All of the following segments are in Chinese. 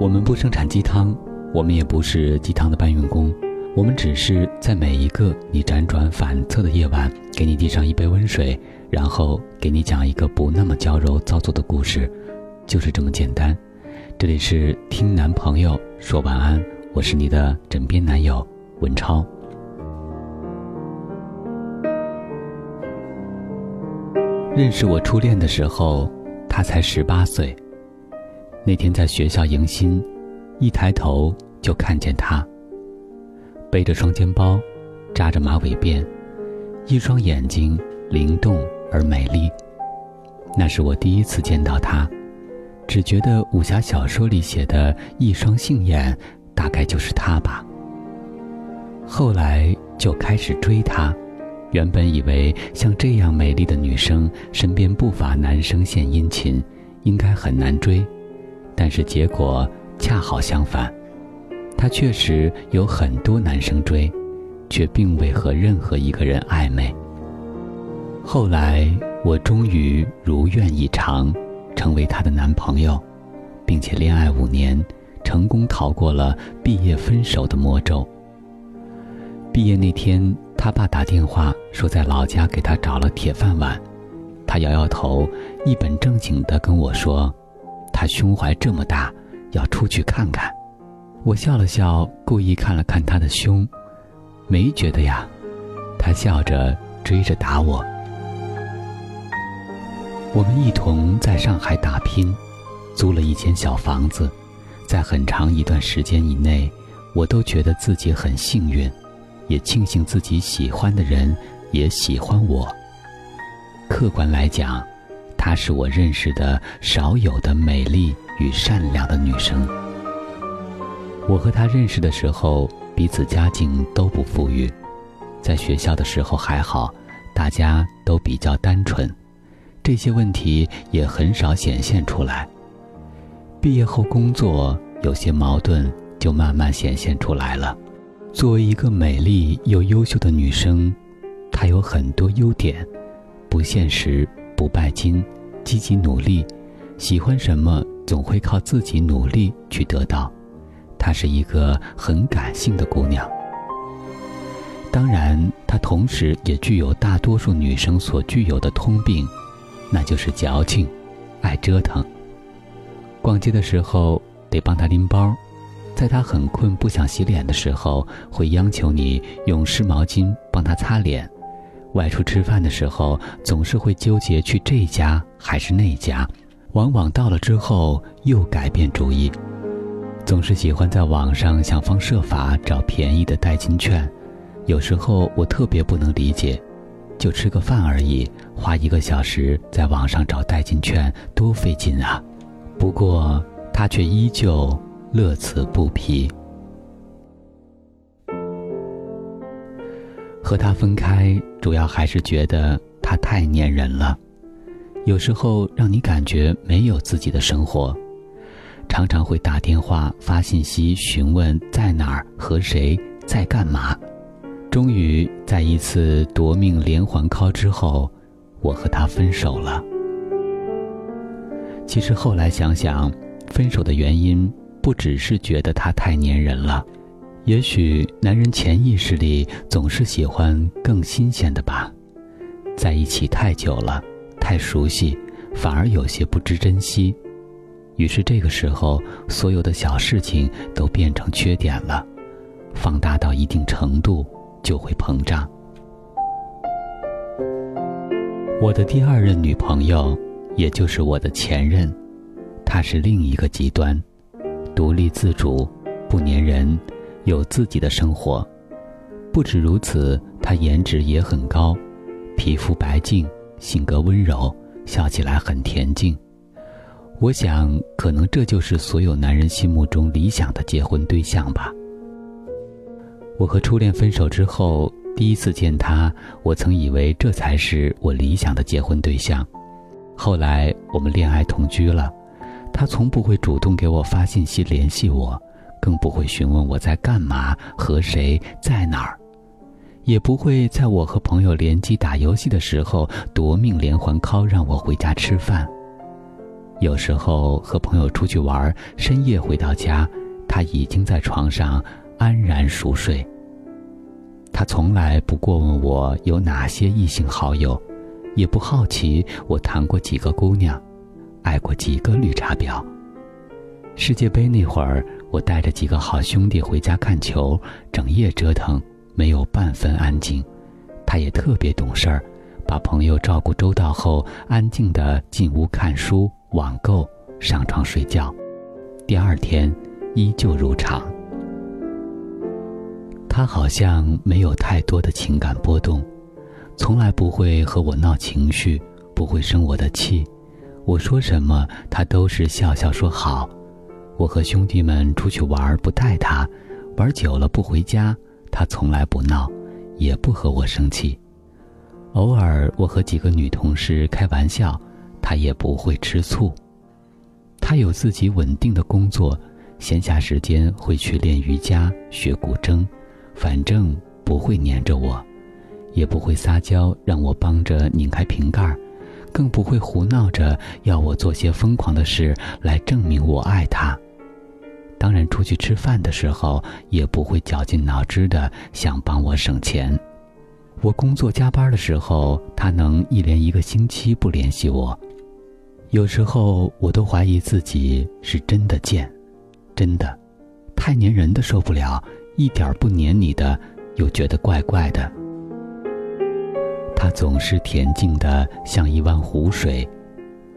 我们不生产鸡汤，我们也不是鸡汤的搬运工，我们只是在每一个你辗转反侧的夜晚，给你递上一杯温水，然后给你讲一个不那么娇柔造作的故事，就是这么简单。这里是听男朋友说晚安，我是你的枕边男友文超。认识我初恋的时候，他才十八岁。那天在学校迎新，一抬头就看见他。背着双肩包，扎着马尾辫，一双眼睛灵动而美丽。那是我第一次见到他，只觉得武侠小说里写的一双杏眼，大概就是他吧。后来就开始追他，原本以为像这样美丽的女生，身边不乏男生献殷勤，应该很难追。但是结果恰好相反，他确实有很多男生追，却并未和任何一个人暧昧。后来我终于如愿以偿，成为他的男朋友，并且恋爱五年，成功逃过了毕业分手的魔咒。毕业那天，他爸打电话说在老家给他找了铁饭碗，他摇摇头，一本正经地跟我说。他胸怀这么大，要出去看看。我笑了笑，故意看了看他的胸，没觉得呀。他笑着追着打我。我们一同在上海打拼，租了一间小房子，在很长一段时间以内，我都觉得自己很幸运，也庆幸自己喜欢的人也喜欢我。客观来讲。她是我认识的少有的美丽与善良的女生。我和她认识的时候，彼此家境都不富裕，在学校的时候还好，大家都比较单纯，这些问题也很少显现出来。毕业后工作，有些矛盾就慢慢显现出来了。作为一个美丽又优秀的女生，她有很多优点，不现实。不拜金，积极努力，喜欢什么总会靠自己努力去得到。她是一个很感性的姑娘。当然，她同时也具有大多数女生所具有的通病，那就是矫情，爱折腾。逛街的时候得帮她拎包，在她很困不想洗脸的时候，会央求你用湿毛巾帮她擦脸。外出吃饭的时候，总是会纠结去这家还是那家，往往到了之后又改变主意，总是喜欢在网上想方设法找便宜的代金券。有时候我特别不能理解，就吃个饭而已，花一个小时在网上找代金券多费劲啊！不过他却依旧乐此不疲。和他分开，主要还是觉得他太粘人了，有时候让你感觉没有自己的生活，常常会打电话发信息询问在哪儿和谁在干嘛。终于在一次夺命连环 call 之后，我和他分手了。其实后来想想，分手的原因不只是觉得他太粘人了。也许男人潜意识里总是喜欢更新鲜的吧，在一起太久了，太熟悉，反而有些不知珍惜。于是这个时候，所有的小事情都变成缺点了，放大到一定程度就会膨胀。我的第二任女朋友，也就是我的前任，她是另一个极端，独立自主，不粘人。有自己的生活，不止如此，她颜值也很高，皮肤白净，性格温柔，笑起来很恬静。我想，可能这就是所有男人心目中理想的结婚对象吧。我和初恋分手之后，第一次见他，我曾以为这才是我理想的结婚对象。后来我们恋爱同居了，他从不会主动给我发信息联系我。更不会询问我在干嘛、和谁在哪儿，也不会在我和朋友联机打游戏的时候夺命连环 call 让我回家吃饭。有时候和朋友出去玩，深夜回到家，他已经在床上安然熟睡。他从来不过问我有哪些异性好友，也不好奇我谈过几个姑娘，爱过几个绿茶婊。世界杯那会儿，我带着几个好兄弟回家看球，整夜折腾，没有半分安静。他也特别懂事儿，把朋友照顾周到后，安静地进屋看书。网购，上床睡觉，第二天依旧如常。他好像没有太多的情感波动，从来不会和我闹情绪，不会生我的气。我说什么，他都是笑笑说好。我和兄弟们出去玩，不带他，玩久了不回家，他从来不闹，也不和我生气。偶尔我和几个女同事开玩笑。他也不会吃醋，他有自己稳定的工作，闲暇时间会去练瑜伽、学古筝，反正不会黏着我，也不会撒娇让我帮着拧开瓶盖，更不会胡闹着要我做些疯狂的事来证明我爱他。当然，出去吃饭的时候也不会绞尽脑汁的想帮我省钱。我工作加班的时候，他能一连一个星期不联系我。有时候我都怀疑自己是真的贱，真的，太粘人的受不了，一点不粘你的又觉得怪怪的。他总是恬静的像一湾湖水，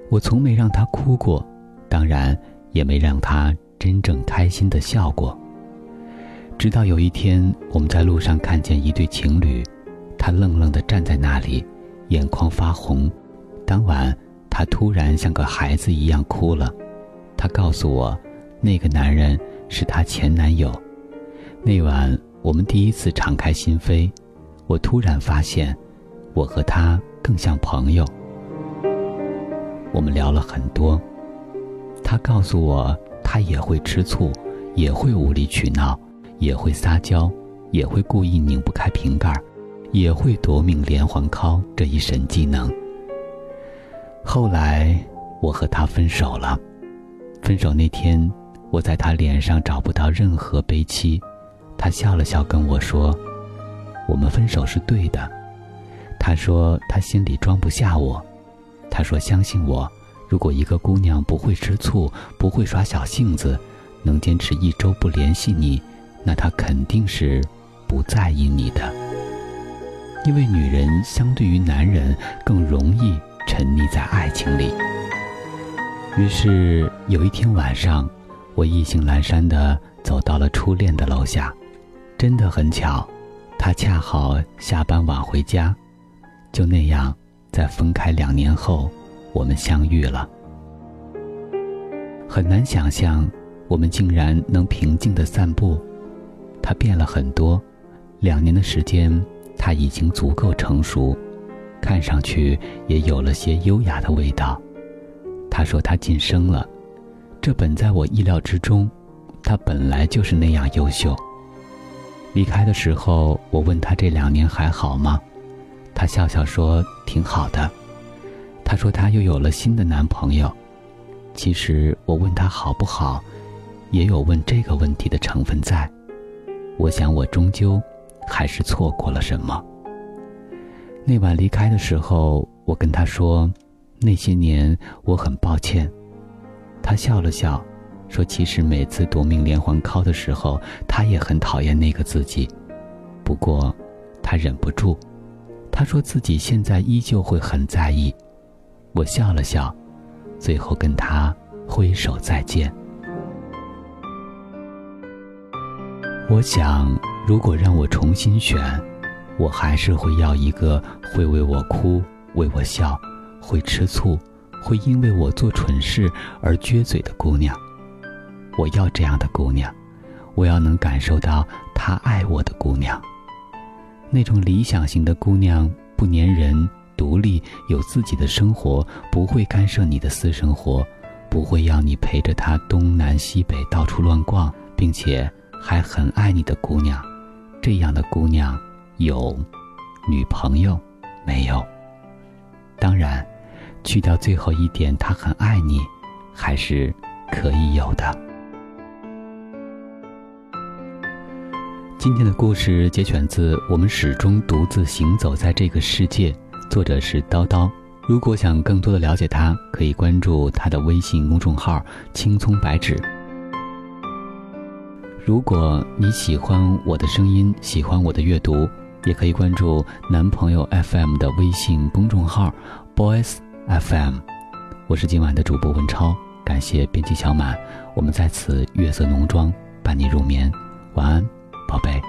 我从没让他哭过，当然也没让他真正开心的笑过。直到有一天我们在路上看见一对情侣，他愣愣的站在那里，眼眶发红。当晚。他突然像个孩子一样哭了，他告诉我，那个男人是他前男友。那晚我们第一次敞开心扉，我突然发现，我和他更像朋友。我们聊了很多，他告诉我，他也会吃醋，也会无理取闹，也会撒娇，也会故意拧不开瓶盖，也会夺命连环 call 这一神技能。后来，我和他分手了。分手那天，我在他脸上找不到任何悲戚。他笑了笑跟我说：“我们分手是对的。”他说他心里装不下我。他说相信我，如果一个姑娘不会吃醋，不会耍小性子，能坚持一周不联系你，那她肯定是不在意你的。因为女人相对于男人更容易。沉溺在爱情里。于是有一天晚上，我意兴阑珊地走到了初恋的楼下，真的很巧，他恰好下班晚回家。就那样，在分开两年后，我们相遇了。很难想象，我们竟然能平静地散步。他变了很多，两年的时间，他已经足够成熟。看上去也有了些优雅的味道。他说他晋升了，这本在我意料之中。他本来就是那样优秀。离开的时候，我问他这两年还好吗？他笑笑说挺好的。他说他又有了新的男朋友。其实我问他好不好，也有问这个问题的成分在。我想我终究还是错过了什么。那晚离开的时候，我跟他说：“那些年我很抱歉。”他笑了笑，说：“其实每次夺命连环 call 的时候，他也很讨厌那个自己。不过，他忍不住。他说自己现在依旧会很在意。”我笑了笑，最后跟他挥手再见。我想，如果让我重新选。我还是会要一个会为我哭、为我笑、会吃醋、会因为我做蠢事而撅嘴的姑娘。我要这样的姑娘，我要能感受到她爱我的姑娘。那种理想型的姑娘，不粘人、独立、有自己的生活，不会干涉你的私生活，不会要你陪着他东南西北到处乱逛，并且还很爱你的姑娘。这样的姑娘。有女朋友没有？当然，去掉最后一点，他很爱你，还是可以有的。今天的故事节选自《我们始终独自行走在这个世界》，作者是叨叨。如果想更多的了解他，可以关注他的微信公众号“青葱白纸”。如果你喜欢我的声音，喜欢我的阅读，也可以关注男朋友 FM 的微信公众号 “Boys FM”。我是今晚的主播文超，感谢编辑小满，我们在此月色浓妆伴你入眠，晚安，宝贝。